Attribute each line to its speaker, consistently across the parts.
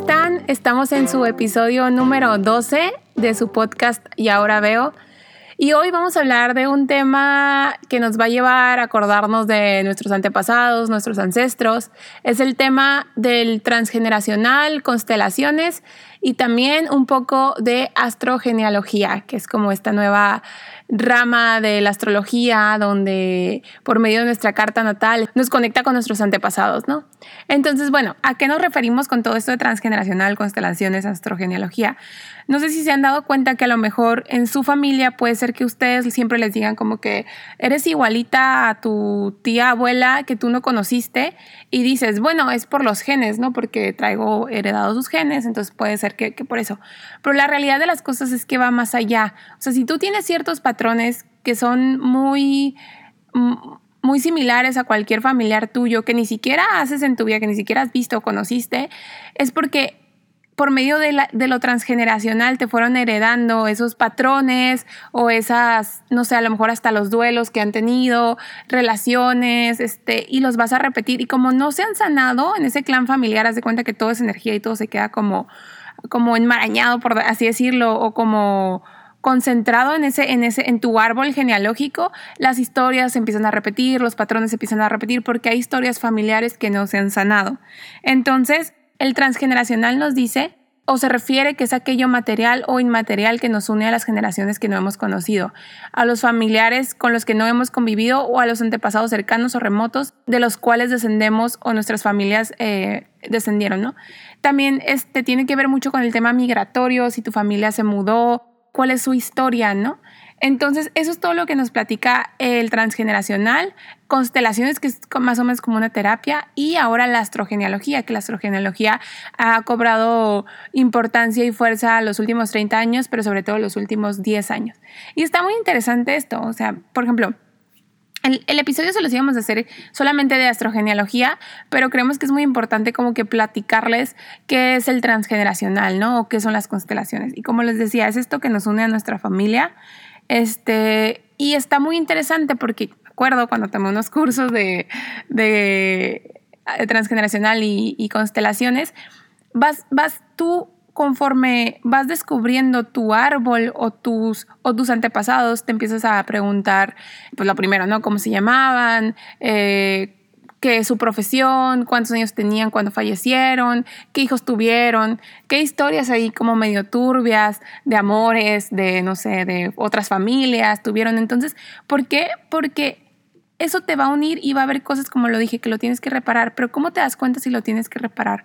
Speaker 1: están? Estamos en su episodio número 12 de su podcast Y ahora veo. Y hoy vamos a hablar de un tema que nos va a llevar a acordarnos de nuestros antepasados, nuestros ancestros. Es el tema del transgeneracional, constelaciones y también un poco de astrogenealogía, que es como esta nueva rama de la astrología donde por medio de nuestra carta natal nos conecta con nuestros antepasados, ¿no? Entonces, bueno, ¿a qué nos referimos con todo esto de transgeneracional, constelaciones, astrogenealogía? No sé si se han dado cuenta que a lo mejor en su familia puede ser que ustedes siempre les digan como que eres igualita a tu tía abuela que tú no conociste y dices, bueno, es por los genes, ¿no? Porque traigo heredados sus genes, entonces puede ser que, que por eso. Pero la realidad de las cosas es que va más allá. O sea, si tú tienes ciertos patrones que son muy muy similares a cualquier familiar tuyo que ni siquiera haces en tu vida, que ni siquiera has visto o conociste, es porque por medio de, lo transgeneracional te fueron heredando esos patrones o esas, no sé, a lo mejor hasta los duelos que han tenido, relaciones, este, y los vas a repetir. Y como no se han sanado en ese clan familiar, haz de cuenta que todo es energía y todo se queda como, como enmarañado, por así decirlo, o como concentrado en ese, en ese, en tu árbol genealógico, las historias se empiezan a repetir, los patrones se empiezan a repetir, porque hay historias familiares que no se han sanado. Entonces, el transgeneracional nos dice o se refiere que es aquello material o inmaterial que nos une a las generaciones que no hemos conocido, a los familiares con los que no hemos convivido o a los antepasados cercanos o remotos de los cuales descendemos o nuestras familias eh, descendieron, ¿no? También este, tiene que ver mucho con el tema migratorio, si tu familia se mudó, cuál es su historia, ¿no? Entonces, eso es todo lo que nos platica el transgeneracional, constelaciones, que es más o menos como una terapia, y ahora la astrogenealogía, que la astrogenealogía ha cobrado importancia y fuerza los últimos 30 años, pero sobre todo los últimos 10 años. Y está muy interesante esto, o sea, por ejemplo, el, el, episodio se los íbamos a hacer solamente de astrogenealogía, pero creemos que es muy importante como que platicarles qué es el transgeneracional, ¿no? O qué son las constelaciones. Y como les decía, es esto que nos une a nuestra familia este, y está muy interesante porque, acuerdo, cuando tomé unos cursos de, de, transgeneracional y, constelaciones, vas, vas tú conforme vas descubriendo tu árbol o tus, o tus antepasados, te empiezas a preguntar, pues lo primero, ¿no? ¿Cómo se llamaban? Eh, su profesión, cuántos años tenían cuando fallecieron, qué hijos tuvieron, qué historias ahí como medio turbias de amores, de no sé, de otras familias tuvieron. Entonces, ¿por qué? Porque eso te va a unir y va a haber cosas como lo dije que lo tienes que reparar, pero ¿cómo te das cuenta si lo tienes que reparar?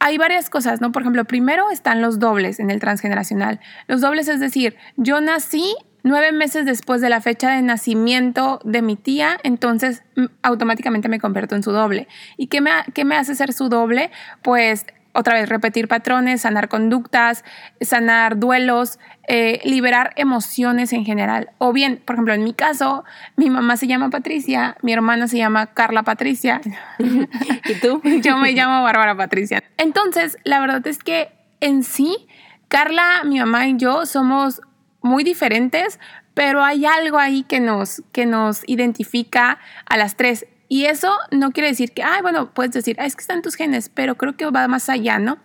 Speaker 1: Hay varias cosas, ¿no? Por ejemplo, primero están los dobles en el transgeneracional. Los dobles es decir, yo nací nueve meses después de la fecha de nacimiento de mi tía, entonces mm, automáticamente me convierto en su doble. ¿Y qué me, qué me hace ser su doble? Pues otra vez repetir patrones, sanar conductas, sanar duelos, eh, liberar emociones en general. O bien, por ejemplo, en mi caso, mi mamá se llama Patricia, mi hermana se llama Carla Patricia.
Speaker 2: ¿Y tú?
Speaker 1: Yo me llamo Bárbara Patricia. Entonces, la verdad es que en sí, Carla, mi mamá y yo somos muy diferentes, pero hay algo ahí que nos, que nos identifica a las tres. Y eso no quiere decir que, ay, bueno, puedes decir, es que están tus genes, pero creo que va más allá, ¿no?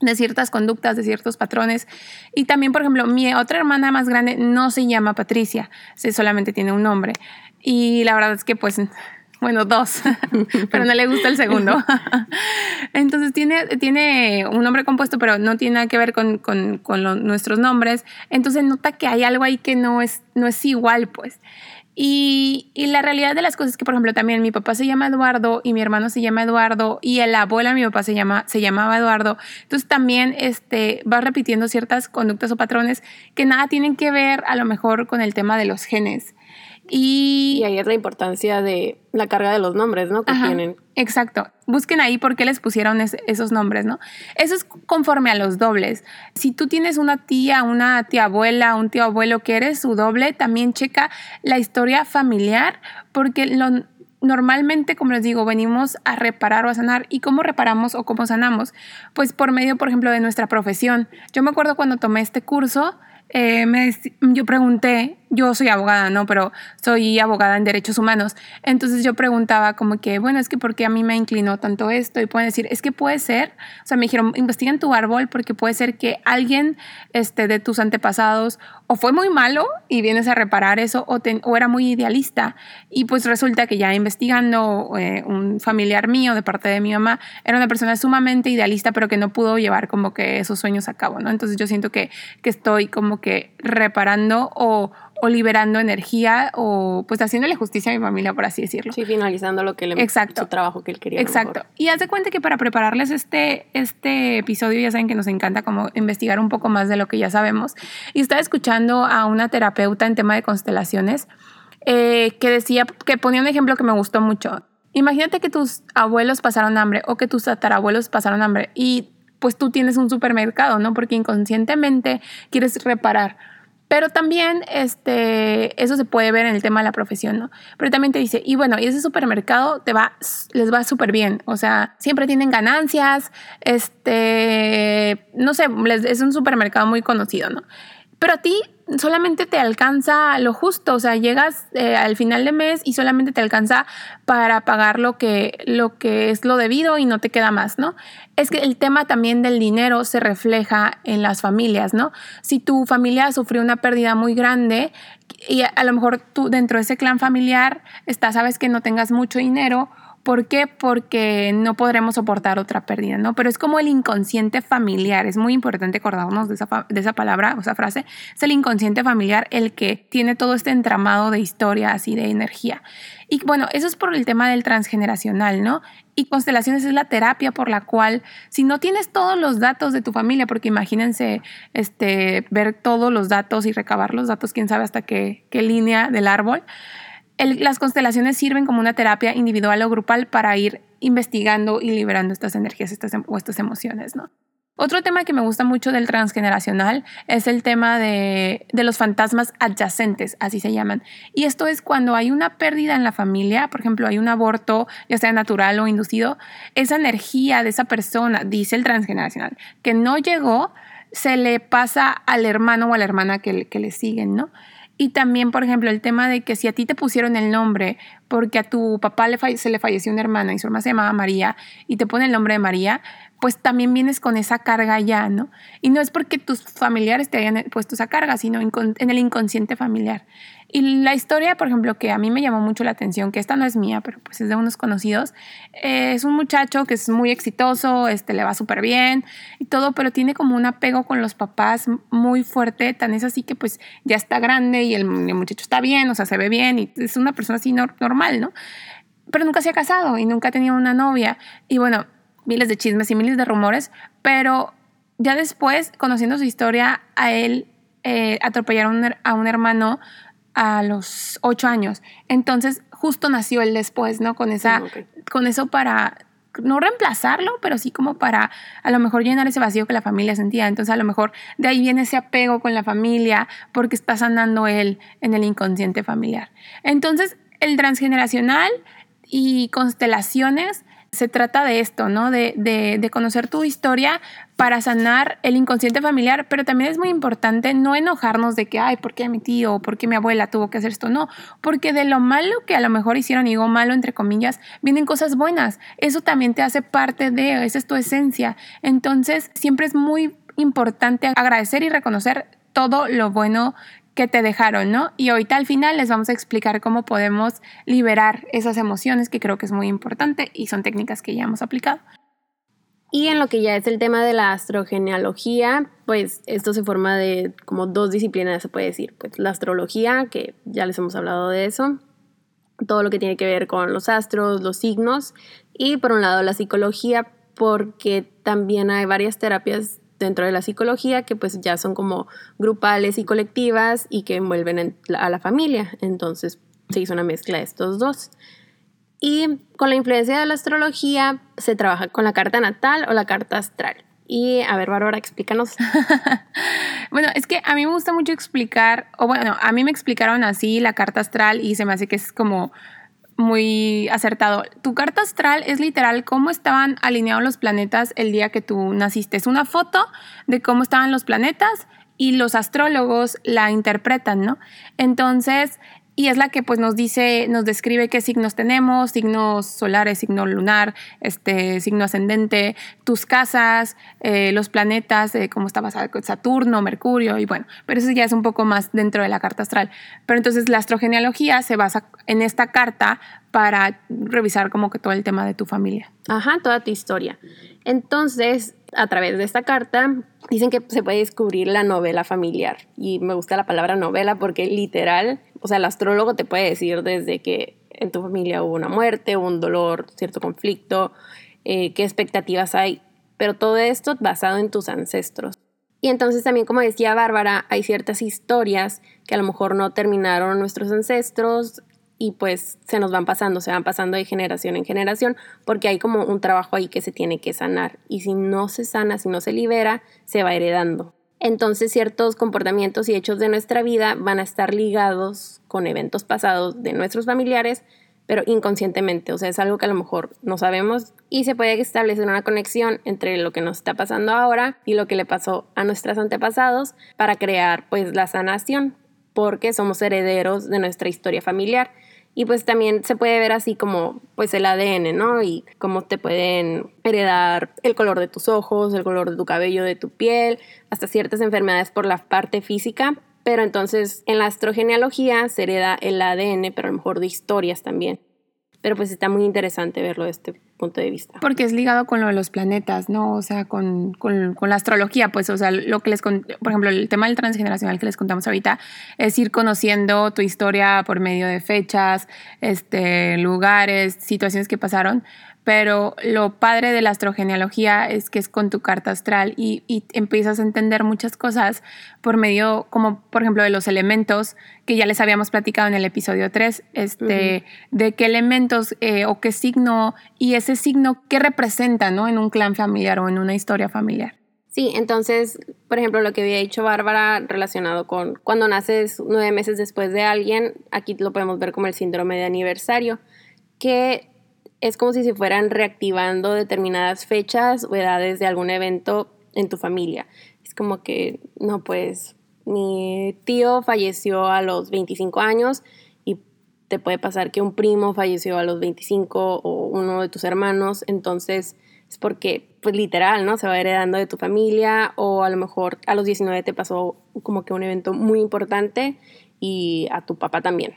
Speaker 1: de ciertas conductas, de ciertos patrones. Y también, por ejemplo, mi otra hermana más grande no se llama Patricia, se solamente tiene un nombre. Y la verdad es que pues bueno, dos, pero no le gusta el segundo. Entonces tiene, tiene un nombre compuesto, pero no tiene nada que ver con, con, con nuestros nombres. Entonces nota que hay algo ahí que no es, no es igual, pues. Y, y, la realidad de las cosas es que, por ejemplo, también mi papá se llama Eduardo y mi hermano se llama Eduardo y el abuelo de mi papá se, llama, se llamaba Eduardo. Entonces también este, va repitiendo ciertas conductas o patrones que nada tienen que ver a lo mejor con el tema de los genes.
Speaker 2: Y, ahí es la importancia de la carga de los nombres, ¿no? Que tienen.
Speaker 1: Exacto. Busquen ahí por qué les pusieron esos nombres, ¿no? Eso es conforme a los dobles. Si tú tienes una tía, una tía abuela, un tío abuelo que eres su doble, también checa la historia familiar, porque lo, normalmente, como les digo, venimos a reparar o a sanar. ¿Y cómo reparamos o cómo sanamos? Pues por medio, por ejemplo, de nuestra profesión. Yo me acuerdo cuando tomé este curso, eh, me, yo pregunté yo soy abogada, ¿no? Pero soy abogada en derechos humanos. Entonces yo preguntaba como que, bueno, es que ¿por qué a mí me inclinó tanto esto? Y pueden decir, es que puede ser, o sea, me dijeron, investiga en tu árbol porque puede ser que alguien este, de tus antepasados o fue muy malo y vienes a reparar eso o, o era muy idealista. Y pues resulta que ya investigando, eh, un familiar mío de parte de mi mamá era una persona sumamente idealista, pero que no pudo llevar como que esos sueños a cabo, ¿no? Entonces yo siento que, que estoy como que reparando o o liberando energía o pues haciéndole justicia a mi familia, por así decirlo.
Speaker 2: Sí, finalizando lo que le Exacto. su trabajo que él quería.
Speaker 1: Exacto. Y haz de cuenta que para prepararles este, este episodio, ya saben que nos encanta como investigar un poco más de lo que ya sabemos. Y estaba escuchando a una terapeuta en tema de constelaciones eh, que decía, que ponía un ejemplo que me gustó mucho. Imagínate que tus abuelos pasaron hambre o que tus tatarabuelos pasaron hambre y pues tú tienes un supermercado, ¿no? Porque inconscientemente quieres reparar pero también este, eso se puede ver en el tema de la profesión, ¿no? Pero también te dice, y bueno, y ese supermercado te va, les va súper bien, o sea, siempre tienen ganancias, este, no sé, es un supermercado muy conocido, ¿no? Pero a ti solamente te alcanza lo justo, o sea, llegas eh, al final de mes y solamente te alcanza para pagar lo que, lo que es lo debido y no te queda más, ¿no? Es que el tema también del dinero se refleja en las familias, ¿no? Si tu familia sufrió una pérdida muy grande y a, lo mejor tú dentro de ese clan familiar está, sabes que no tengas mucho dinero, ¿Por qué? Porque no podremos soportar otra pérdida, ¿no? Pero es como el inconsciente familiar, es muy importante acordarnos de esa, de esa palabra esa frase, es el inconsciente familiar el que tiene todo este entramado de historias y de energía. Y bueno, eso es por el tema del transgeneracional, ¿no? Y constelaciones es la terapia por la cual, si no tienes todos los datos de tu familia, porque imagínense este, ver todos los datos y recabar los datos, quién sabe hasta qué, qué línea del árbol, las constelaciones sirven como una terapia individual o grupal para ir investigando y liberando estas energías estas, em, o estas emociones, ¿no? Otro tema que me gusta mucho del transgeneracional es el tema de, los fantasmas adyacentes, así se llaman. Y esto es cuando hay una pérdida en la familia, por ejemplo, hay un aborto, ya sea natural o inducido, esa energía de esa persona, dice el transgeneracional, que no llegó, se le pasa al hermano o a la hermana que, que le siguen, ¿no? Y también, por ejemplo, el tema de que si a ti te pusieron el nombre porque a tu papá le se le falleció una hermana y su hermana se llamaba María y te pone el nombre de María, pues también vienes con esa carga ya, ¿no? Y no es porque tus familiares te hayan puesto esa carga, sino en el inconsciente familiar. Y la historia, por ejemplo, que a mí me llamó mucho la atención, que esta no es mía, pero pues es de unos conocidos, eh, es un muchacho que es muy exitoso, este, le va súper bien y todo, pero tiene como un apego con los papás muy fuerte, tan es así que pues ya está grande y el, muchacho está bien, o sea, se ve bien y es una persona así normal, ¿no? Pero nunca se ha casado y nunca ha tenido una novia. Y bueno, miles de chismes y miles de rumores, pero ya después, conociendo su historia, a él eh, atropellaron a un hermano a los ocho años. Entonces, justo nació él después, ¿no? Con, esa, con eso para no reemplazarlo, pero sí como para a lo mejor llenar ese vacío que la familia sentía. Entonces a lo mejor de ahí viene ese apego con la familia porque está sanando él en el inconsciente familiar. Entonces el transgeneracional y constelaciones se trata de esto, ¿no? De, de, conocer tu historia para sanar el inconsciente familiar, pero también es muy importante no enojarnos de que, ay, ¿por qué mi tío o por qué mi abuela tuvo que hacer esto? No, porque de lo malo que a lo mejor hicieron, y malo entre comillas, vienen cosas buenas. Eso también te hace parte de, esa es tu esencia. Entonces, siempre es muy importante agradecer y reconocer todo lo bueno que te dejaron, ¿no? Y ahorita al final les vamos a explicar cómo podemos liberar esas emociones, que creo que es muy importante y son técnicas que ya hemos aplicado.
Speaker 2: Y en lo que ya es el tema de la astrogenealogía, pues esto se forma de como dos disciplinas, se puede decir. Pues la astrología, que ya les hemos hablado de eso, todo lo que tiene que ver con los astros, los signos, y por un lado la psicología, porque también hay varias terapias dentro de la psicología que pues ya son como grupales y colectivas y que envuelven a la familia. Entonces se hizo una mezcla de estos dos. Y con la influencia de la astrología se trabaja con la carta natal o la carta astral. Y a ver, Bárbara, explícanos.
Speaker 1: bueno, es que a mí me gusta mucho explicar, o bueno, a mí me explicaron así la carta astral y se me hace que es como muy acertado. Tu carta astral es literal cómo estaban alineados los planetas el día que tú naciste. Es una foto de cómo estaban los planetas y los astrólogos la interpretan, ¿no? Entonces, y es la que pues nos dice, nos describe qué signos tenemos, signos solares, signo lunar, este, signo ascendente, tus casas, eh, los planetas, eh, cómo está Saturno, Mercurio, y bueno, pero eso ya es un poco más dentro de la carta astral. Pero entonces la astrogenealogía se basa en esta carta para revisar como que todo el tema de tu familia.
Speaker 2: Ajá, toda tu historia. Entonces, a través de esta carta, dicen que se puede descubrir la novela familiar. Y me gusta la palabra novela porque literal o sea, el astrólogo te puede decir desde que en tu familia hubo una muerte, un dolor, cierto conflicto, eh, qué expectativas hay, pero todo esto basado en tus ancestros. Y entonces también, como decía Bárbara, hay ciertas historias que a lo mejor no terminaron nuestros ancestros y pues se nos van pasando, se van pasando de generación en generación, porque hay como un trabajo ahí que se tiene que sanar. Y si no se sana, si no se libera, se va heredando entonces ciertos comportamientos y hechos de nuestra vida van a estar ligados con eventos pasados de nuestros familiares, pero inconscientemente, o sea, es algo que a lo mejor no sabemos y se puede establecer una conexión entre lo que nos está pasando ahora y lo que le pasó a nuestros antepasados para crear pues la sanación, porque somos herederos de nuestra historia familiar. Y pues también se puede ver así como pues el ADN, ¿no? Y cómo te pueden heredar el color de tus ojos, el color de tu cabello, de tu piel, hasta ciertas enfermedades por la parte física. Pero entonces en la astrogenealogía se hereda el ADN, pero a lo mejor de historias también. Pero pues está muy interesante verlo de este punto de vista.
Speaker 1: Porque es ligado con lo de los planetas, ¿no? O sea, con, con, con la astrología, pues, o sea, lo que les, por ejemplo, el tema del transgeneracional que les contamos ahorita es ir conociendo tu historia por medio de fechas, este, lugares, situaciones que pasaron, pero lo padre de la astrogenealogía es que es con tu carta astral y, empiezas a entender muchas cosas por medio, como por ejemplo, de los elementos que ya les habíamos platicado en el episodio 3, este, de qué elementos eh, o qué signo y ese signo qué representa ¿no? en un clan familiar o en una historia familiar.
Speaker 2: Sí, entonces, por ejemplo, lo que había dicho Bárbara relacionado con cuando naces nueve meses después de alguien, aquí lo podemos ver como el síndrome de aniversario, que es como si se fueran reactivando determinadas fechas o edades de algún evento en tu familia. Es como que, no, pues mi tío falleció a los 25 años y te puede pasar que un primo falleció a los 25 o uno de tus hermanos, entonces es porque, pues literal, ¿no? Se va heredando de tu familia o a lo mejor a los 19 te pasó como que un evento muy importante y a tu papá también.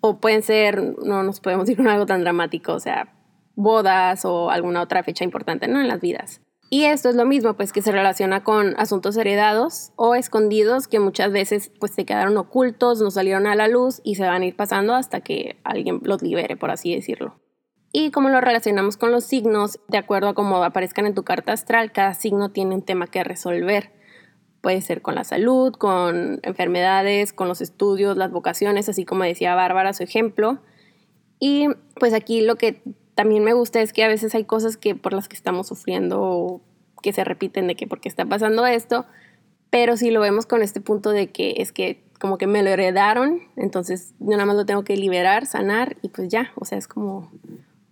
Speaker 2: O pueden ser, no nos podemos ir con algo tan dramático, o sea, bodas o alguna otra fecha importante ¿no? en las vidas. Y esto es lo mismo, pues que se relaciona con asuntos heredados o escondidos que muchas veces pues se quedaron ocultos, no salieron a la luz y se van a ir pasando hasta que alguien los libere, por así decirlo. Y como lo relacionamos con los signos, de acuerdo a cómo aparezcan en tu carta astral, cada signo tiene un tema que resolver. Puede ser con la salud, con enfermedades, con los estudios, las vocaciones, así como decía Bárbara su ejemplo. Y pues aquí lo que también me gusta es que a veces hay cosas que por las que estamos sufriendo que se repiten de que porque está pasando esto, pero si lo vemos con este punto de que es que como que me lo heredaron, entonces yo nada más lo tengo que liberar, sanar y pues ya, o sea, es como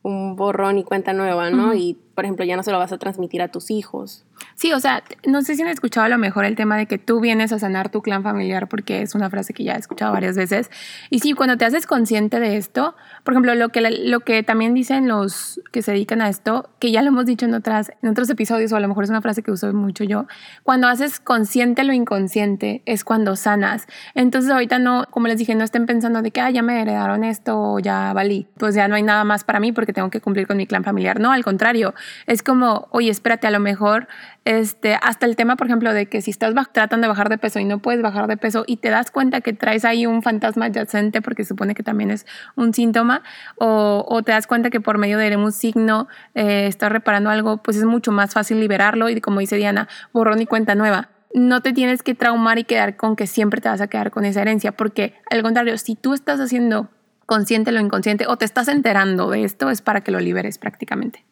Speaker 2: un borrón y cuenta nueva, ¿no? Y por ejemplo, ya no se lo vas a transmitir a tus hijos.
Speaker 1: Sí, o sea, no sé si han escuchado a lo mejor el tema de que tú vienes a sanar tu clan familiar, porque es una frase que ya he escuchado varias veces. Y sí, cuando te haces consciente de esto, por ejemplo, lo que, lo que también dicen los que se dedican a esto, que ya lo hemos dicho en, otras, en otros episodios, o a lo mejor es una frase que uso mucho yo, cuando haces consciente lo inconsciente es cuando sanas. Entonces ahorita no, como les dije, no estén pensando de que, ah, ya me heredaron esto ya valí, pues ya no hay nada más para mí porque tengo que cumplir con mi clan familiar. No, al contrario, es como, oye, espérate, a lo mejor, este, hasta el tema, por ejemplo, de que si estás tratando de bajar de peso y no puedes bajar de peso y te das cuenta que traes ahí un fantasma adyacente, porque supone que también es un síntoma, o, o te das cuenta que por medio de un signo eh, estás reparando algo, pues es mucho más fácil liberarlo y como dice Diana, borrón y cuenta nueva no te tienes que traumar y quedar con que siempre te vas a quedar con esa herencia, porque al contrario, si tú estás haciendo consciente lo inconsciente o te estás enterando de esto, es para que lo liberes prácticamente.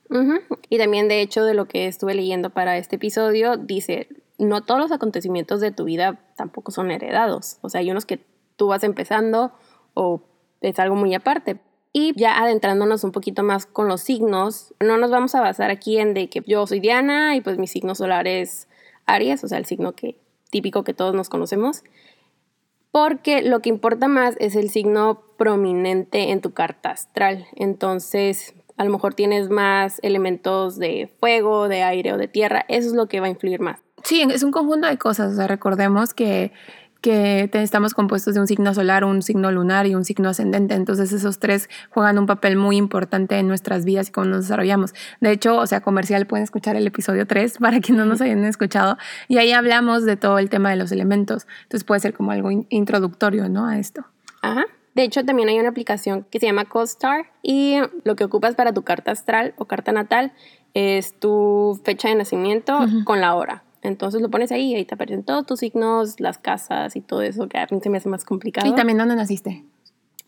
Speaker 2: Y también, de hecho, de lo que estuve leyendo para este episodio, dice, no todos los acontecimientos de tu vida tampoco son heredados. O sea, hay unos que tú vas empezando o es algo muy aparte. Y ya adentrándonos un poquito más con los signos, no nos vamos a basar aquí en de que yo soy Diana y pues mi signo solar es Aries, o sea, el signo que típico que todos nos conocemos, porque lo que importa más es el signo prominente en tu carta astral. Entonces, a lo mejor tienes más elementos de fuego, de aire o de tierra, eso es lo que va a influir más.
Speaker 1: Sí, es un conjunto de cosas. O sea, recordemos que que estamos compuestos de un signo solar, un signo lunar y un signo ascendente. Entonces esos tres juegan un papel muy importante en nuestras vidas y cómo nos desarrollamos. De hecho, o sea, comercial pueden escuchar el episodio 3 para que no nos hayan escuchado. Y ahí hablamos de todo el tema de los elementos. Entonces puede ser como algo introductorio, ¿no? A esto.
Speaker 2: Ajá. De hecho, también hay una aplicación que se llama CoStar y lo que ocupas para tu carta astral o carta natal es tu fecha de nacimiento con la hora. Entonces lo pones ahí y ahí te aparecen todos tus signos, las casas y todo eso, que a mí se me hace más complicado.
Speaker 1: ¿Y también dónde naciste?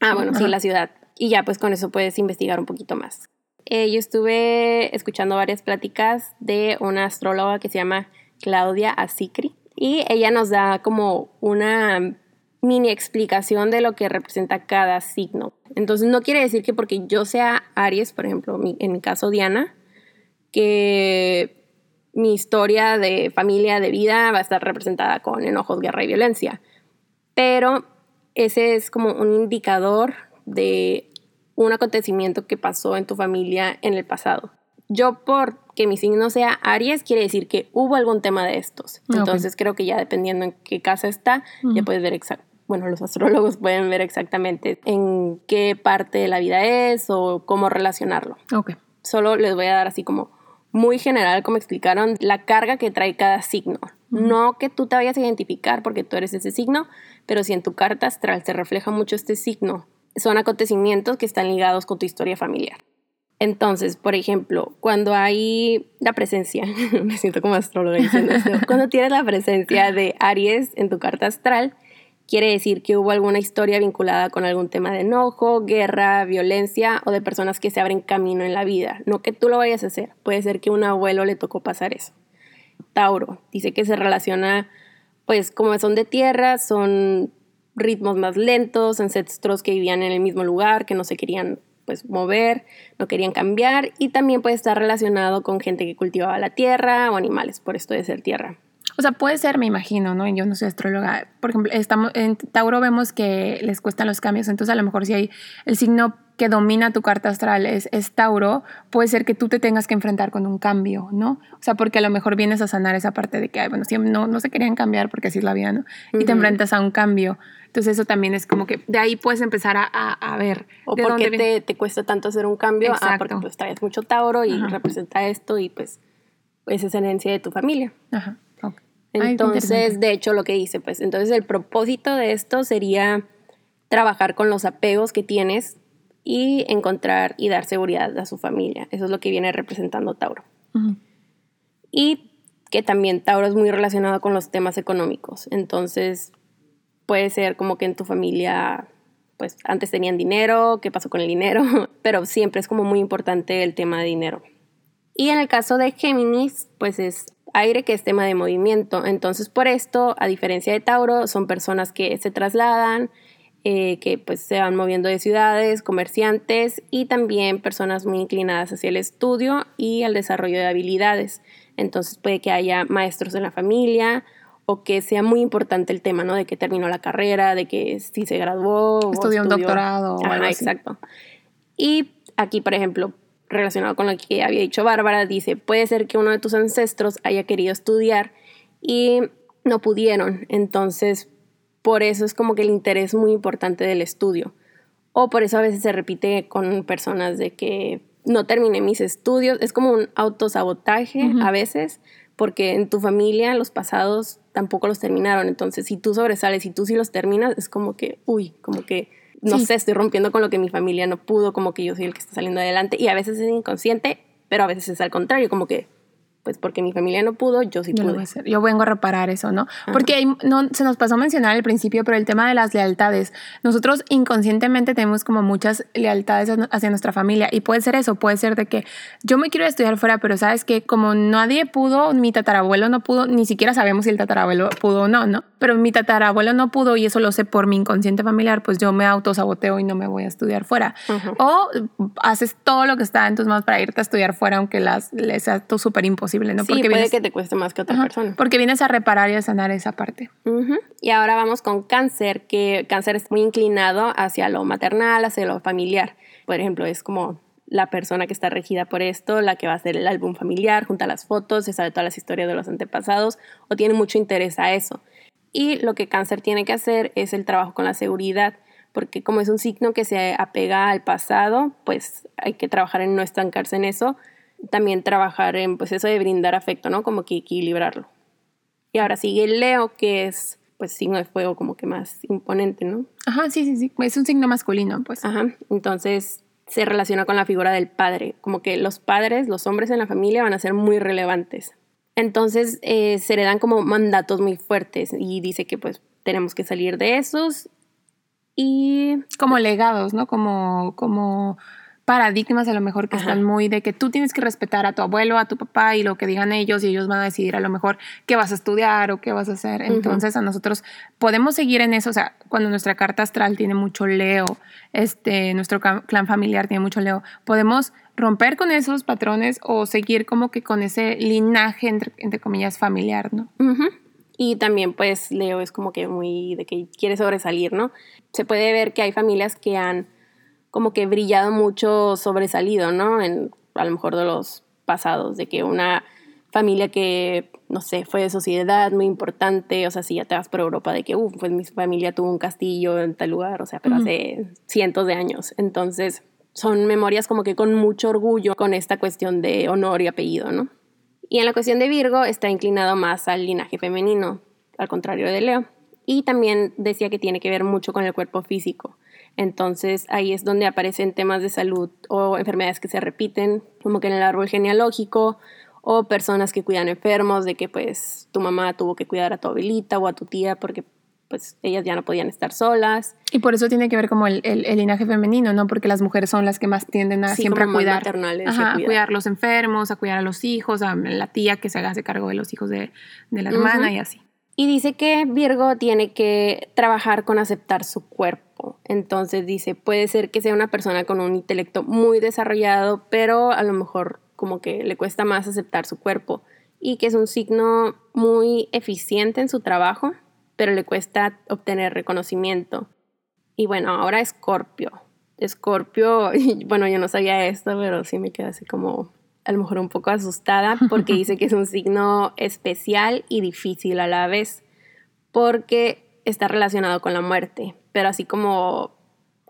Speaker 2: Ah, bueno, sí, la ciudad. Y ya pues con eso puedes investigar un poquito más. Eh, yo estuve escuchando varias pláticas de una astróloga que se llama Claudia Asicri y ella nos da como una mini explicación de lo que representa cada signo. Entonces no quiere decir que porque yo sea Aries, por ejemplo, en mi caso Diana, que mi historia de familia, de vida, va a estar representada con enojos, guerra y violencia. Pero ese es como un indicador de un acontecimiento que pasó en tu familia en el pasado. Yo por que mi signo sea Aries quiere decir que hubo algún tema de estos. Entonces creo que ya dependiendo en qué casa está, ya puedes ver exacto. Bueno, los astrólogos pueden ver exactamente en qué parte de la vida es o cómo relacionarlo.
Speaker 1: Okay.
Speaker 2: Solo les voy a dar así como muy general, como explicaron, la carga que trae cada signo. No que tú te vayas a identificar porque tú eres ese signo, pero si en tu carta astral se refleja mucho este signo, son acontecimientos que están ligados con tu historia familiar. Entonces, por ejemplo, cuando hay la presencia, me siento como astróloga diciendo esto, cuando tienes la presencia de Aries en tu carta astral, Quiere decir que hubo alguna historia vinculada con algún tema de enojo, guerra, violencia o de personas que se abren camino en la vida. No que tú lo vayas a hacer, puede ser que un abuelo le tocó pasar eso. Tauro dice que se relaciona, pues como son de tierra, son ritmos más lentos, ancestros que vivían en el mismo lugar, que no se querían pues mover, no querían cambiar y también puede estar relacionado con gente que cultivaba la tierra o animales, por esto de ser tierra.
Speaker 1: O sea, puede ser, me imagino, ¿no? Yo no soy astróloga. Por ejemplo, estamos, en Tauro vemos que les cuestan los cambios, entonces a lo mejor si hay el signo que domina tu carta astral es, es, Tauro, puede ser que tú te tengas que enfrentar con un cambio, ¿no? O sea, porque a lo mejor vienes a sanar esa parte de que, bueno, siempre no, no se querían cambiar porque así es la vida, ¿no? Y te enfrentas a un cambio. Entonces eso también es como que de ahí puedes empezar a, a, ver.
Speaker 2: O por qué te, te, cuesta tanto hacer un cambio. Ah, Exacto. porque pues traes mucho Tauro y representa esto y pues esa es herencia de tu familia.
Speaker 1: Ajá.
Speaker 2: Entonces, de hecho, lo que dice, pues, entonces el propósito de esto sería trabajar con los apegos que tienes y encontrar y dar seguridad a su familia. Eso es lo que viene representando Tauro. Y que también Tauro es muy relacionado con los temas económicos. Entonces, puede ser como que en tu familia, pues antes tenían dinero, qué pasó con el dinero, pero siempre es como muy importante el tema de dinero. Y en el caso de Géminis, pues es aire que es tema de movimiento. Entonces, por esto, a diferencia de Tauro, son personas que se trasladan, eh, que pues se van moviendo de ciudades, comerciantes y también personas muy inclinadas hacia el estudio y al desarrollo de habilidades. Entonces puede que haya maestros en la familia o que sea muy importante el tema, ¿no? De que terminó la carrera, de que si se graduó.
Speaker 1: Estudió un doctorado.
Speaker 2: O algo exacto. Y aquí, por ejemplo, relacionado con lo que había dicho Bárbara, dice, puede ser que uno de tus ancestros haya querido estudiar y no pudieron, entonces por eso es como que el interés muy importante del estudio. O por eso a veces se repite con personas de que no terminé mis estudios, es como un autosabotaje a veces, porque en tu familia los pasados tampoco los terminaron, entonces si tú sobresales y tú sí los terminas, es como que, uy, como que no sé, estoy rompiendo con lo que mi familia no pudo, como que yo soy el que está saliendo adelante y a veces es inconsciente, pero a veces es al contrario, como que pues porque mi familia no pudo, yo sí pude.
Speaker 1: Yo vengo a reparar eso, ¿no? Porque no, se nos pasó a mencionar al principio, pero el tema de las lealtades. Nosotros inconscientemente tenemos como muchas lealtades hacia nuestra familia y puede ser eso, puede ser de que yo me quiero estudiar fuera, pero sabes que como nadie pudo, mi tatarabuelo no pudo, ni siquiera sabemos si el tatarabuelo pudo o no, ¿no? Pero mi tatarabuelo no pudo y eso lo sé por mi inconsciente familiar, pues yo me autosaboteo y no me voy a estudiar fuera. O haces todo lo que está en tus manos para irte a estudiar fuera, aunque las, les sea súper imposible posible, ¿no?
Speaker 2: Sí,
Speaker 1: porque
Speaker 2: puede
Speaker 1: vienes,
Speaker 2: que te cueste más que otra
Speaker 1: Ajá,
Speaker 2: persona.
Speaker 1: porque vienes a reparar y a sanar esa parte.
Speaker 2: Ujú. Y ahora vamos con cáncer, que cáncer es muy inclinado hacia lo maternal, hacia lo familiar. Por ejemplo, es como la persona que está regida por esto, la que va a hacer el álbum familiar, junta las fotos, se sabe todas las historias de los antepasados o tiene mucho interés a eso. Y lo que cáncer tiene que hacer es el trabajo con la seguridad, porque como es un signo que se apega al pasado, pues hay que trabajar en no estancarse en eso, también trabajar en pues eso de brindar afecto, ¿no? Como que equilibrarlo. Y ahora sigue el Leo, que es pues signo de fuego como que más imponente, ¿no?
Speaker 1: Ajá, sí, sí, sí. Es un signo masculino, pues.
Speaker 2: Ajá. Entonces se relaciona con la figura del padre, como que los padres, los hombres en la familia van a ser muy relevantes. Entonces eh, se le dan como mandatos muy fuertes y dice que pues tenemos que salir de esos y
Speaker 1: Como legados, ¿no? Como, como paradigmas a lo mejor que
Speaker 2: Ajá.
Speaker 1: están muy de que tú tienes que respetar a tu abuelo, a tu papá y lo que digan ellos y ellos van a decidir a lo mejor qué vas a estudiar o qué vas a hacer. Entonces a nosotros podemos seguir en eso, o sea, cuando nuestra carta astral tiene mucho Leo, este, nuestro clan familiar tiene mucho Leo, podemos romper con esos patrones o seguir como que con ese linaje, entre, entre comillas, familiar, ¿no?
Speaker 2: Ujú. Y también pues Leo es como que muy de que quiere sobresalir, ¿no? Se puede ver que hay familias que han como que brillado mucho sobresalido, ¿no? En a lo mejor de los pasados, de que una familia que, no sé, fue de sociedad muy importante, o sea, si ya te vas por Europa, de que, uff, pues mi familia tuvo un castillo en tal lugar, o sea, pero hace cientos de años. Entonces, son memorias como que con mucho orgullo con esta cuestión de honor y apellido, ¿no? Y en la cuestión de Virgo está inclinado más al linaje femenino, al contrario de Leo. Y también decía que tiene que ver mucho con el cuerpo físico. Entonces ahí es donde aparecen temas de salud o enfermedades que se repiten, como que en el árbol genealógico, o personas que cuidan enfermos, de que pues tu mamá tuvo que cuidar a tu abuelita o a tu tía porque pues ellas ya no podían estar solas.
Speaker 1: Y por eso tiene que ver como el, el- el linaje femenino, ¿no? Porque las mujeres son las que más tienden a
Speaker 2: Sí,
Speaker 1: siempre a cuidar. Ajá,
Speaker 2: a cuidar.
Speaker 1: los enfermos, a cuidar a los hijos, a la tía que se hace cargo de los hijos de, de la hermana y así.
Speaker 2: Y dice que Virgo tiene que trabajar con aceptar su cuerpo. Entonces dice, puede ser que sea una persona con un intelecto muy desarrollado, pero a lo mejor como que le cuesta más aceptar su cuerpo. Y que es un signo muy eficiente en su trabajo, pero le cuesta obtener reconocimiento. Y bueno, ahora Escorpio. Escorpio, bueno, yo no sabía esto, pero sí me quedé así como a lo mejor un poco asustada porque dice que es un signo especial y difícil a la vez porque está relacionado con la muerte, pero así como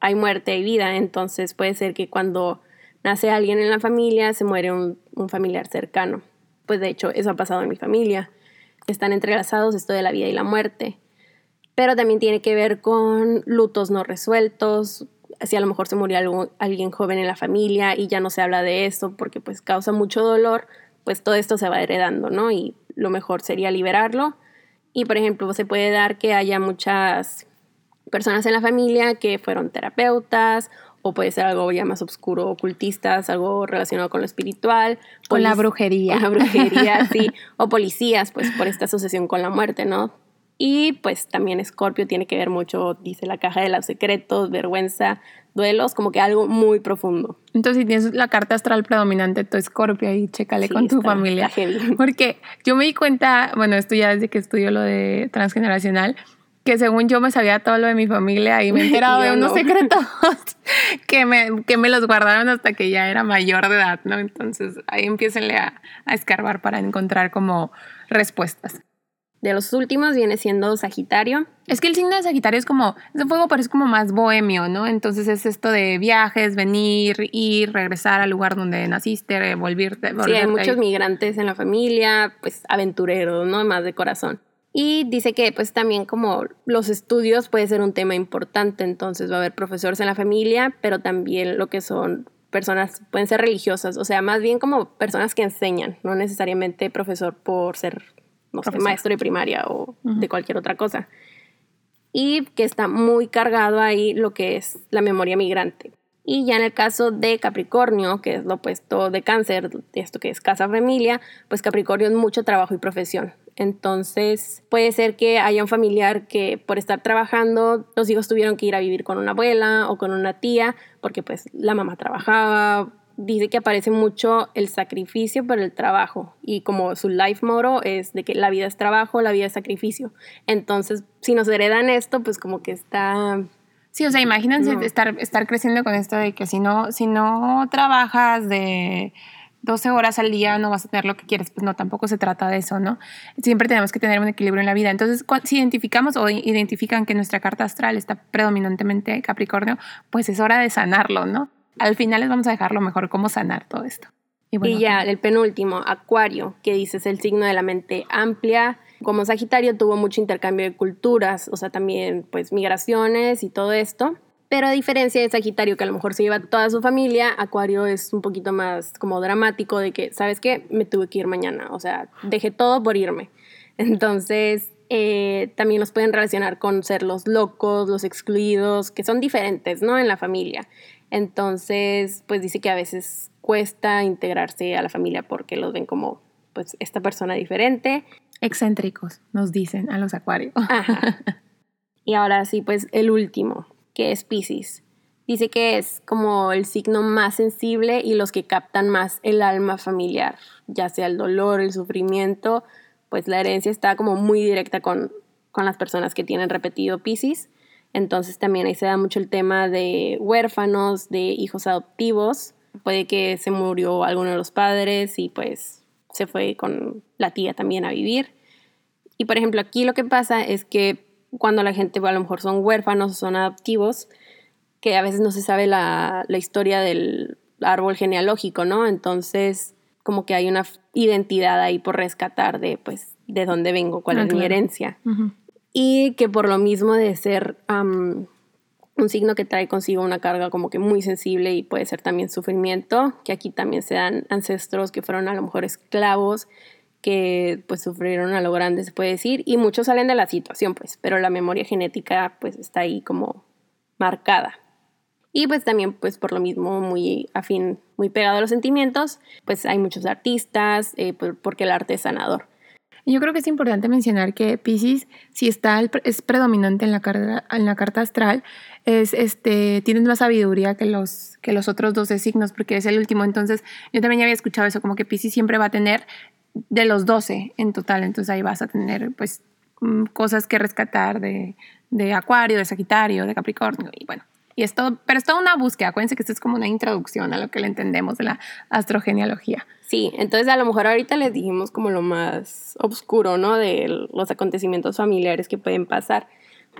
Speaker 2: hay muerte, hay vida, entonces puede ser que cuando nace alguien en la familia se muere un, familiar cercano. Pues de hecho eso ha pasado en mi familia. Están entrelazados esto de la vida y la muerte. Pero también tiene que ver con lutos no resueltos, si a lo mejor se murió algo- alguien joven en la familia y ya no se habla de eso porque pues causa mucho dolor, pues todo esto se va heredando, ¿no? Y lo mejor sería liberarlo. Y por ejemplo, se puede dar que haya muchas personas en la familia que fueron terapeutas o puede ser algo ya más oscuro, ocultistas, algo relacionado con lo espiritual.
Speaker 1: Con la brujería.
Speaker 2: Con la brujería, sí. O policías, pues por esta asociación con la muerte, ¿no? Y pues también Escorpio tiene que ver mucho, dice la caja de los secretos, vergüenza, duelos, como que algo muy profundo.
Speaker 1: Entonces, si tienes la carta astral predominante, tu escorpio ahí, chécale
Speaker 2: Sí,
Speaker 1: con tu
Speaker 2: está-
Speaker 1: familia.
Speaker 2: está.
Speaker 1: Porque yo me di cuenta, bueno, esto ya desde que estudio lo de transgeneracional, que según yo me sabía todo lo de mi familia y me he enterado de unos
Speaker 2: no.
Speaker 1: secretos que me, que me los guardaron hasta que ya era mayor de edad, ¿no? Entonces ahí empiecenle a, a escarbar para encontrar como respuestas.
Speaker 2: De los últimos viene siendo Sagitario.
Speaker 1: Es que el signo de Sagitario es como, ese fuego parece como más bohemio, ¿no? Entonces es esto de viajes, venir, ir, regresar al lugar donde naciste, volverte.
Speaker 2: Sí, hay
Speaker 1: volverte
Speaker 2: muchos
Speaker 1: ahí.
Speaker 2: migrantes en la familia, pues aventureros, ¿no? Más de corazón. Y dice que pues también como los estudios puede ser un tema importante, entonces va a haber profesores en la familia, pero también lo que son personas, pueden ser religiosas, o sea, más bien como personas que enseñan, no necesariamente profesor por ser, no sé, maestro de primaria o de cualquier otra cosa. Y que está muy cargado ahí lo que es la memoria migrante. Y ya en el caso de Capricornio, que es lo opuesto de cáncer, esto que es casa familia, pues Capricornio es mucho trabajo y profesión. Entonces puede ser que haya un familiar que por estar trabajando los hijos tuvieron que ir a vivir con una abuela o con una tía porque pues la mamá trabajaba dice que aparece mucho el sacrificio por el trabajo y como su life motto es de que la vida es trabajo, la vida es sacrificio. Entonces, si nos heredan esto, pues como que está...
Speaker 1: Sí, o sea, imagínense estar, estar creciendo con esto de que si no, si no trabajas de 12 horas al día no vas a tener lo que quieres, pues no, tampoco se trata de eso, ¿no? Siempre tenemos que tener un equilibrio en la vida. Entonces, si identificamos o identifican que nuestra carta astral está predominantemente Capricornio, pues es hora de sanarlo, ¿no? Al final les vamos a dejar lo mejor cómo sanar todo esto.
Speaker 2: Y, ya, el penúltimo, Acuario, que dices el signo de la mente amplia. Como Sagitario tuvo mucho intercambio de culturas, o sea, también pues migraciones y todo esto. Pero a diferencia de Sagitario, que a lo mejor se lleva toda su familia, Acuario es un poquito más como dramático de que, ¿sabes qué? Me tuve que ir mañana, o sea, dejé todo por irme. Entonces, eh, también los pueden relacionar con ser los locos, los excluidos, que son diferentes, ¿no? En la familia. Entonces, pues dice que a veces cuesta integrarse a la familia porque los ven como, pues, esta persona diferente.
Speaker 1: Excéntricos, nos dicen a los acuarios.
Speaker 2: Y ahora sí, pues el último, que es Pisces. Dice que es como el signo más sensible y los que captan más el alma familiar, ya sea el dolor, el sufrimiento, pues la herencia está como muy directa con, con las personas que tienen repetido Pisces. Entonces también ahí se da mucho el tema de huérfanos, de hijos adoptivos. Puede que se murió alguno de los padres y pues se fue con la tía también a vivir. Y por ejemplo aquí lo que pasa es que cuando la gente a lo mejor son huérfanos o son adoptivos, que a veces no se sabe la, historia del árbol genealógico, ¿no? Entonces, como que hay una identidad ahí por rescatar de, pues, de dónde vengo, cuál es mi herencia. Y que por lo mismo de ser un signo que trae consigo una carga como que muy sensible y puede ser también sufrimiento, que aquí también se dan ancestros que fueron a lo mejor esclavos que pues sufrieron a lo grande, se puede decir, y muchos salen de la situación, pues, pero la memoria genética pues está ahí como marcada. Y pues también pues por lo mismo muy afín, muy pegado a los sentimientos, pues hay muchos artistas, eh, porque el arte es sanador.
Speaker 1: Yo creo que es importante mencionar que Pisces, si está es predominante en la, carta, en la carta astral, es este, tienes más sabiduría que los, que los otros 12 signos, porque es el último. Entonces, yo también ya había escuchado eso, como que Pisces siempre va a tener de los 12 en total. Entonces ahí vas a tener pues mm, cosas que rescatar de, de Acuario, de Sagitario, de Capricornio y bueno. Y es pero es toda una búsqueda. Acuérdense que esto es como una introducción a lo que le entendemos de la astrogenealogía.
Speaker 2: Sí, entonces a lo mejor ahorita les dijimos como lo más oscuro, ¿no? De los acontecimientos familiares que pueden pasar.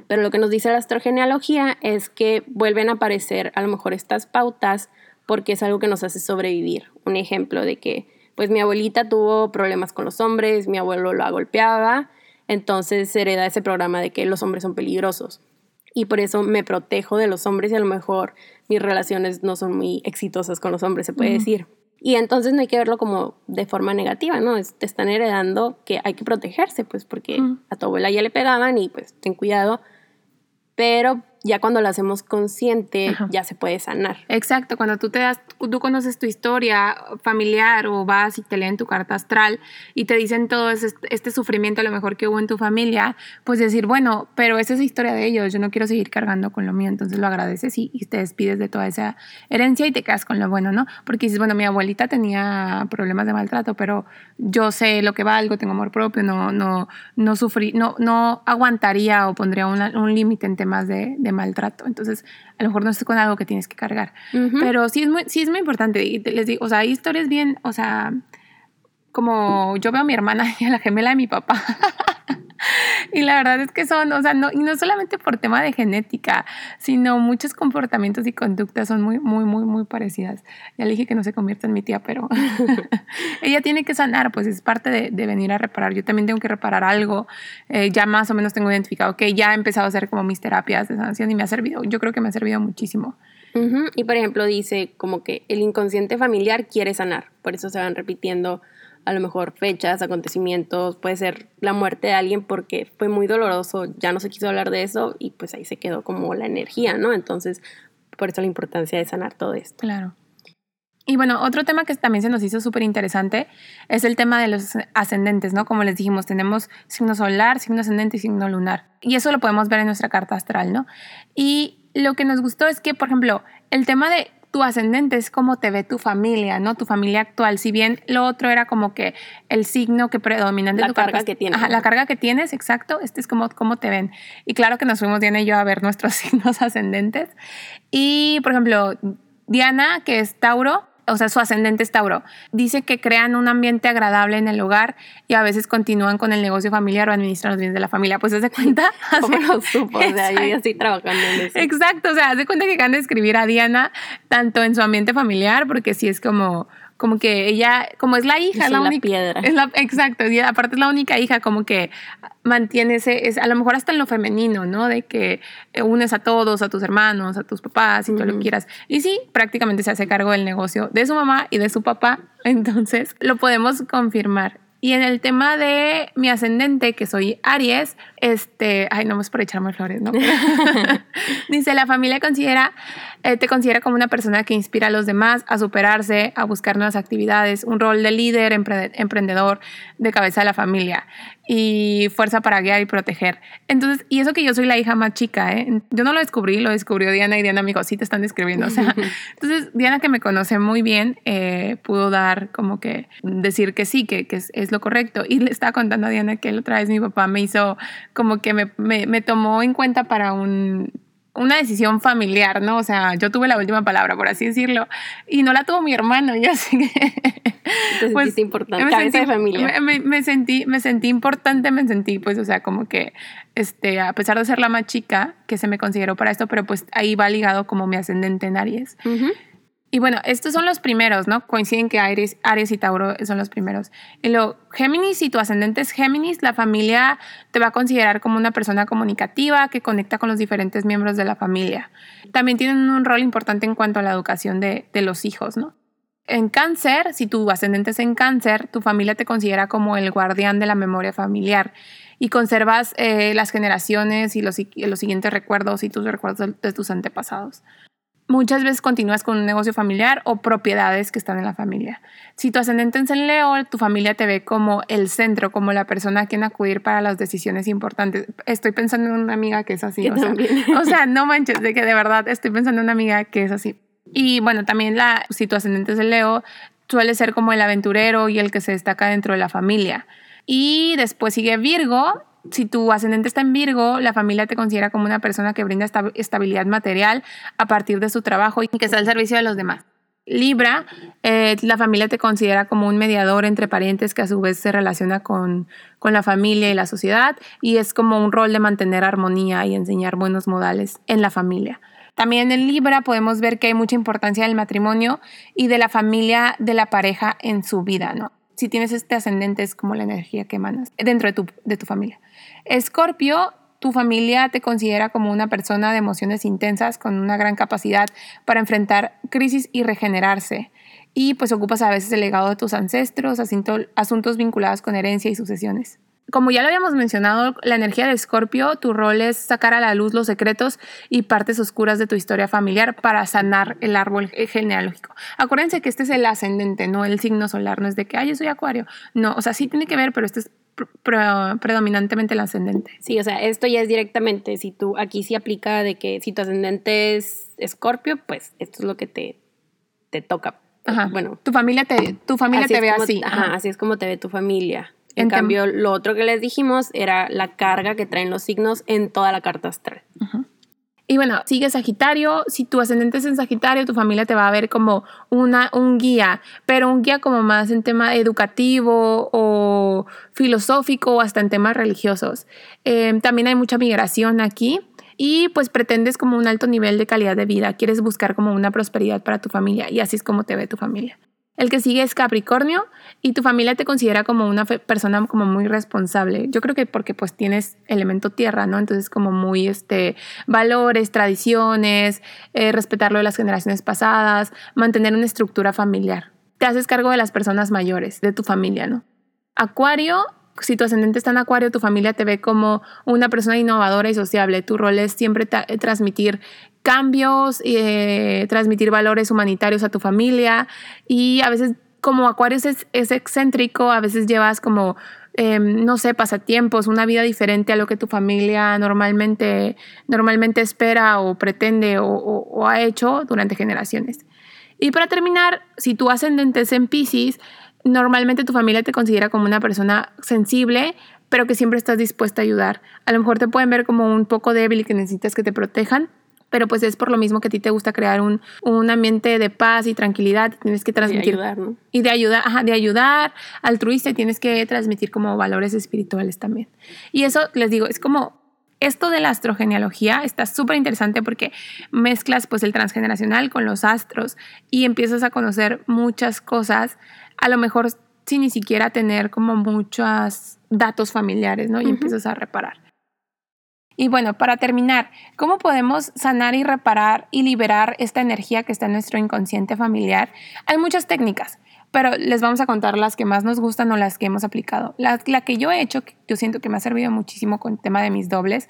Speaker 2: Pero lo que nos dice la astrogenealogía es que vuelven a aparecer a lo mejor estas pautas porque es algo que nos hace sobrevivir. Un ejemplo de que pues mi abuelita tuvo problemas con los hombres, mi abuelo la golpeaba, entonces se hereda ese programa de que los hombres son peligrosos. Y por eso me protejo de los hombres y a lo mejor mis relaciones no son muy exitosas con los hombres, se puede decir. Y entonces no hay que verlo como de forma negativa, ¿no? te están heredando que hay que protegerse, pues porque a tu abuela ya le pegaban y pues ten cuidado. Pero ya cuando lo hacemos consciente, ya se puede sanar.
Speaker 1: Exacto, cuando tú te das, tú conoces tu historia familiar o vas y te leen tu carta astral y te dicen todo este, sufrimiento a lo mejor que hubo en tu familia, pues decir, bueno, pero esa es la historia de ellos, yo no quiero seguir cargando con lo mío, entonces lo agradeces y, te despides de toda esa herencia y te quedas con lo bueno, ¿no? Porque dices, bueno, mi abuelita tenía problemas de maltrato, pero yo sé lo que valgo, tengo amor propio, no, no, no sufrí, no, no aguantaría o pondría un límite en temas de, de maltrato. Entonces, a lo mejor no es con algo que tienes que cargar. Pero sí es muy, sí es muy importante. Y les digo, o sea, hay historias bien, o sea, como yo veo a mi hermana y a la gemela de mi papá. Y la verdad es que son, o sea, no, y no solamente por tema de genética, sino muchos comportamientos y conductas son muy, muy, muy, muy parecidas. Ya le dije que no se convierta en mi tía, pero ella tiene que sanar, pues es parte de, venir a reparar. Yo también tengo que reparar algo. Eh, ya más o menos tengo identificado que ya he empezado a hacer como mis terapias de sanación y me ha servido, yo creo que me ha servido muchísimo.
Speaker 2: Y por ejemplo dice como que el inconsciente familiar quiere sanar, por eso se van repitiendo a lo mejor fechas, acontecimientos, puede ser la muerte de alguien porque fue muy doloroso, ya no se quiso hablar de eso y pues ahí se quedó como la energía, ¿no? Entonces, por eso la importancia de sanar todo esto.
Speaker 1: Claro. Y bueno, otro tema que también se nos hizo súper interesante es el tema de los ascendentes, ¿no? Como les dijimos, tenemos signo solar, signo ascendente y signo lunar. Y eso lo podemos ver en nuestra carta astral, ¿no? Y lo que nos gustó es que, por ejemplo, el tema de tu ascendente es como te ve tu familia, ¿no? Tu familia actual. Si bien lo otro era como que el signo que predomina en
Speaker 2: La
Speaker 1: tu
Speaker 2: carga que tienes.
Speaker 1: Ajá, la carga que tienes, exacto. Este es como cómo te ven. Y claro que nos fuimos Diana y yo a ver nuestros signos ascendentes. Y, por ejemplo, Diana, que es Tauro, o sea, su ascendente es Tauro, dice que crean un ambiente agradable en el hogar y a veces continúan con el negocio familiar o administran los bienes de la familia. Pues, ¿se de cuenta?
Speaker 2: ¿Cómo lo supo? O sea, yo ya
Speaker 1: Exacto.
Speaker 2: estoy trabajando en eso.
Speaker 1: Exacto, o sea, haz de cuenta que acaban de escribir a Diana tanto en su ambiente familiar, porque sí es como, como que ella, como es la hija, es la única.
Speaker 2: piedra.
Speaker 1: Es la, exacto, y aparte es la única hija, como que mantiene ese, es, a lo mejor hasta en lo femenino, ¿no? De que eh, unes a todos, a tus hermanos, a tus papás, y todo lo que
Speaker 2: Ujú.
Speaker 1: quieras. Y sí, prácticamente se hace cargo del negocio de su mamá y de su papá, entonces lo podemos confirmar. Y en el tema de mi ascendente, que soy Aries, este, ay, no más por echarme flores, ¿no? Dice, la familia considera, eh, te considera como una persona que inspira a los demás a superarse, a buscar nuevas actividades, un rol de líder, empre- emprendedor, de cabeza de la familia y fuerza para guiar y proteger. Entonces, y eso que yo soy la hija más chica, ¿eh? Yo no lo descubrí, lo descubrió Diana y Diana me dijo, sí te están describiendo. O sea, entonces Diana que me conoce muy bien, eh, pudo dar como que decir que sí, que, que es, es lo correcto. Y le estaba contando a Diana que la otra vez mi papá me hizo como que me, me, me tomó en cuenta para un, una decisión familiar, ¿no? O sea, yo tuve la última palabra, por así decirlo, y no la tuvo mi hermano, y así que...
Speaker 2: Te sentiste importante, cabeza de familia.
Speaker 1: Me, me- me sentí, me sentí importante, me sentí, pues, o sea, como que, este, a pesar de ser la más chica, que se me consideró para esto, pero pues ahí va ligado como mi ascendente en Aries.
Speaker 2: Ujú.
Speaker 1: Y bueno, estos son los primeros, ¿no? Coinciden que Aries, Aries y Tauro son los primeros. Y lo Géminis, si tu ascendente es Géminis, la familia te va a considerar como una persona comunicativa que conecta con los diferentes miembros de la familia. También tienen un rol importante en cuanto a la educación de, los hijos, ¿no? En cáncer, si tu ascendente es en cáncer, tu familia te considera como el guardián de la memoria familiar y conservas eh, las generaciones y los, si- los siguientes recuerdos y tus recuerdos de tus antepasados. Muchas veces continúas con un negocio familiar o propiedades que están en la familia. Si tu ascendente es en Leo, tu familia te ve como el centro, como la persona a quien acudir para las decisiones importantes. Estoy pensando en una amiga que es así. O sea, o sea, no manches, de que de verdad estoy pensando en una amiga que es así. Y bueno, también la, si tu ascendente es el Leo, suele ser como el aventurero y el que se destaca dentro de la familia. Y después sigue Virgo. Si tu ascendente está en Virgo, la familia te considera como una persona que brinda esta- estabilidad material a partir de su trabajo y que está al servicio de los demás. Libra, eh, la familia te considera como un mediador entre parientes que a su vez se relaciona con, con la familia y la sociedad y es como un rol de mantener armonía y enseñar buenos modales en la familia. También en Libra podemos ver que hay mucha importancia del matrimonio y de la familia de la pareja en su vida, ¿no? Si tienes este ascendente es como la energía que emanas dentro de tu, de tu familia. Escorpio, tu familia te considera como una persona de emociones intensas con una gran capacidad para enfrentar crisis y regenerarse. Y pues ocupas a veces el legado de tus ancestros, asunto- asuntos vinculados con herencia y sucesiones. Como ya lo habíamos mencionado, la energía de Escorpio, tu rol es sacar a la luz los secretos y partes oscuras de tu historia familiar para sanar el árbol genealógico. Acuérdense que este es el ascendente, no el signo solar, no es de que, ay, yo soy acuario. No, o sea, sí tiene que ver, pero este es pre- pre- predominantemente el ascendente.
Speaker 2: Sí, o sea, esto ya es directamente, si tú, aquí sí aplica de que si tu ascendente es escorpio, pues esto es lo que te, te toca.
Speaker 1: Ajá.
Speaker 2: Bueno,
Speaker 1: tu familia te, tu familia te ve
Speaker 2: como-
Speaker 1: así.
Speaker 2: Ajá,
Speaker 1: ajá.
Speaker 2: así es como te ve tu familia. En,
Speaker 1: En
Speaker 2: cambio, lo otro que les dijimos era la carga que traen los signos en toda la carta astral.
Speaker 1: Y bueno, sigue Sagitario. Si tu ascendente es en Sagitario, tu familia te va a ver como una, un guía, pero un guía como más en tema educativo o filosófico o hasta en temas religiosos. Eh, también hay mucha migración aquí y pues pretendes como un alto nivel de calidad de vida. Quieres buscar como una prosperidad para tu familia y así es como te ve tu familia. El que sigue es Capricornio y tu familia te considera como una persona como muy responsable. Yo creo que porque pues tienes elemento tierra, ¿no? Entonces como muy este valores, tradiciones, eh, respetar lo de las generaciones pasadas, mantener una estructura familiar. Te haces cargo de las personas mayores, de tu familia, ¿no? Acuario, si tu ascendente está en Acuario, tu familia te ve como una persona innovadora y sociable. Tu rol es siempre eh, transmitir cambios, eh, transmitir valores humanitarios a tu familia y a veces como Acuario es, es excéntrico, a veces llevas como, eh, no sé, pasatiempos, una vida diferente a lo que tu familia normalmente, normalmente espera o pretende o ha hecho durante generaciones. Y para terminar, si tu ascendente es en Pisces, normalmente tu familia te considera como una persona sensible, pero que siempre estás dispuesta a ayudar. A lo mejor te pueden ver como un poco débil y que necesitas que te protejan, pero pues es por lo mismo que a ti te gusta crear un, un ambiente de paz y tranquilidad, tienes que transmitir.
Speaker 2: Y ayudar, ¿no?
Speaker 1: Y de ayudar, ajá, de ayudar, altruista, y tienes que transmitir como valores espirituales también. Y eso, les digo, es como esto de la astrogenealogía está súper interesante porque mezclas pues el transgeneracional con los astros y empiezas a conocer muchas cosas, a lo mejor sin ni siquiera tener como muchos datos familiares, ¿no? Y empiezas a reparar. Y bueno, para terminar, ¿cómo podemos sanar y reparar y liberar esta energía que está en nuestro inconsciente familiar? Hay muchas técnicas, pero les vamos a contar las que más nos gustan o las que hemos aplicado. La, la que yo he hecho, que yo siento que me ha servido muchísimo con el tema de mis dobles,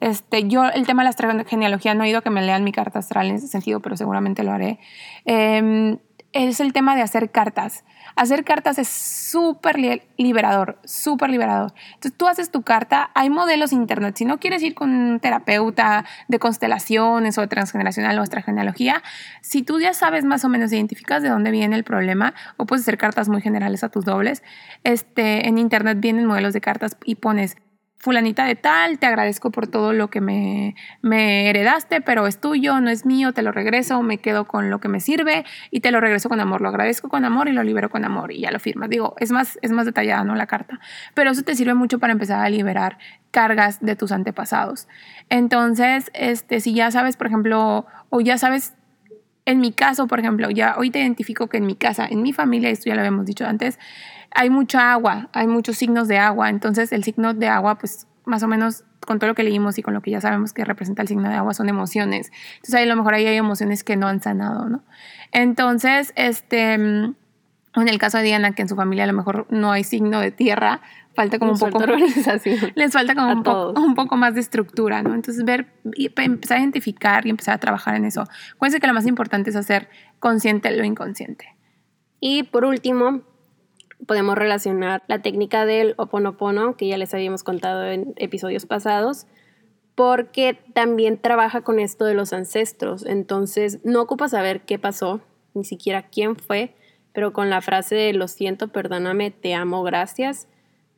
Speaker 1: este, yo el tema de la genealogía no he ido a que me lean mi carta astral en ese sentido, pero seguramente lo haré. Eh, es el tema de hacer cartas. Hacer cartas es súper liberador, súper liberador. Entonces tú haces tu carta, hay modelos internet. Si no quieres ir con un terapeuta de constelaciones o transgeneracional o genealogía, si tú ya sabes más o menos, identificas de dónde viene el problema, o puedes hacer cartas muy generales a tus dobles, este, en internet vienen modelos de cartas y pones fulanita de tal, te agradezco por todo lo que me, me, heredaste, pero es tuyo, no es mío, te lo regreso, me quedo con lo que me sirve y te lo regreso con amor. Lo agradezco con amor y lo libero con amor y ya lo firmas. Digo, es más, es más detallada, ¿no? La carta. Pero eso te sirve mucho para empezar a liberar cargas de tus antepasados. Entonces, este, si ya sabes, por ejemplo, o ya sabes en mi caso, por ejemplo, ya hoy te identifico que en mi casa, en mi familia, esto ya lo habíamos dicho antes, hay mucha agua, hay muchos signos de agua. Entonces, el signo de agua, pues más o menos con todo lo que leímos y con lo que ya sabemos que representa el signo de agua son emociones. Entonces, ahí a lo mejor ahí hay emociones que no han sanado, ¿no? Entonces, este, en el caso de Diana, que en su familia a lo mejor no hay signo de tierra, falta como un poco
Speaker 2: organización.
Speaker 1: Les falta como un poco, un poco, más de estructura, ¿no? Entonces, ver, y empezar a identificar y empezar a trabajar en eso. Acuérdense que lo más importante es hacer consciente lo inconsciente.
Speaker 2: Y por último, podemos relacionar la técnica del oponopono, que ya les habíamos contado en episodios pasados, porque también trabaja con esto de los ancestros. Entonces, no ocupa saber qué pasó, ni siquiera quién fue, pero con la frase de lo siento, perdóname, te amo, gracias,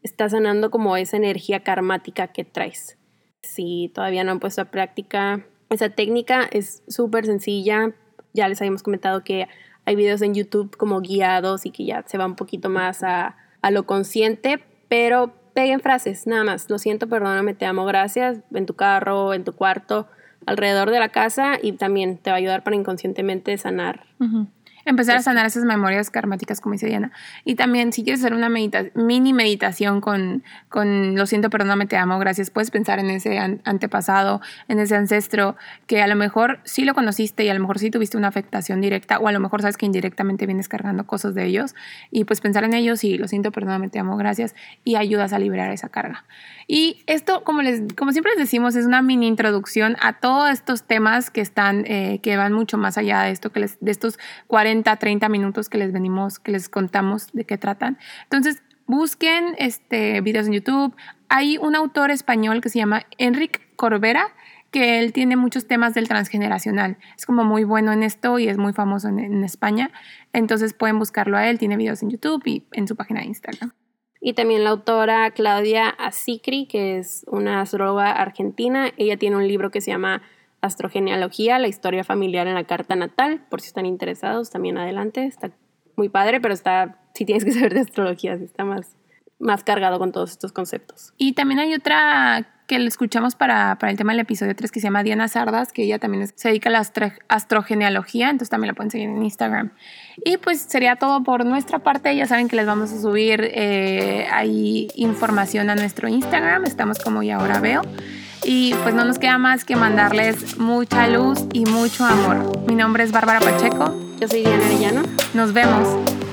Speaker 2: está sanando como esa energía karmática que traes. Si todavía no han puesto a práctica esa técnica, es súper sencilla. Ya les habíamos comentado que hay videos en YouTube como guiados y que ya se va un poquito más a, a lo consciente, pero peguen frases, nada más. Lo siento, perdóname, te amo, gracias. En tu carro, en tu cuarto, alrededor de la casa y también te va a ayudar para inconscientemente sanar.
Speaker 1: Empezar a sanar esas memorias karmáticas, como dice Diana. Y también, si quieres hacer una mini meditación con, con lo siento, perdóname, te amo, gracias, puedes pensar en ese antepasado, en ese ancestro, que a lo mejor sí lo conociste y a lo mejor sí tuviste una afectación directa, o a lo mejor sabes que indirectamente vienes cargando cosas de ellos, y pues pensar en ellos y lo siento, perdóname, te amo, gracias, y ayudas a liberar esa carga. Y esto, como, les, como siempre les decimos, es una mini introducción a todos estos temas que están, eh, que van mucho más allá de esto, que les, de estos 40 30 minutos que les venimos, que les contamos de qué tratan. Entonces, busquen este, videos en YouTube. Hay un autor español que se llama Enric Corbera, que él tiene muchos temas del transgeneracional. Es como muy bueno en esto y es muy famoso en, en España. Entonces pueden buscarlo a él. Tiene videos en YouTube y en su página de Instagram.
Speaker 2: Y también la autora Claudia Asicri, que es una astróloga argentina. Ella tiene un libro que se llama astrogenealogía, la historia familiar en la carta natal, por si están interesados, también adelante, está muy padre, pero está, si tienes que saber de astrología, está más, más cargado con todos estos conceptos.
Speaker 1: Y también hay otra que le escuchamos para, para, el tema del episodio 3 que se llama Diana Sardas, que ella también se dedica a la astrogenealogía, entonces también la pueden seguir en Instagram. Y pues sería todo por nuestra parte, ya saben que les vamos a subir eh, ahí información a nuestro Instagram, estamos como y ahora veo. Y pues no nos queda más que mandarles mucha luz y mucho amor. Mi nombre es Bárbara Pacheco.
Speaker 2: Yo soy Diana Arellano.
Speaker 1: Nos vemos.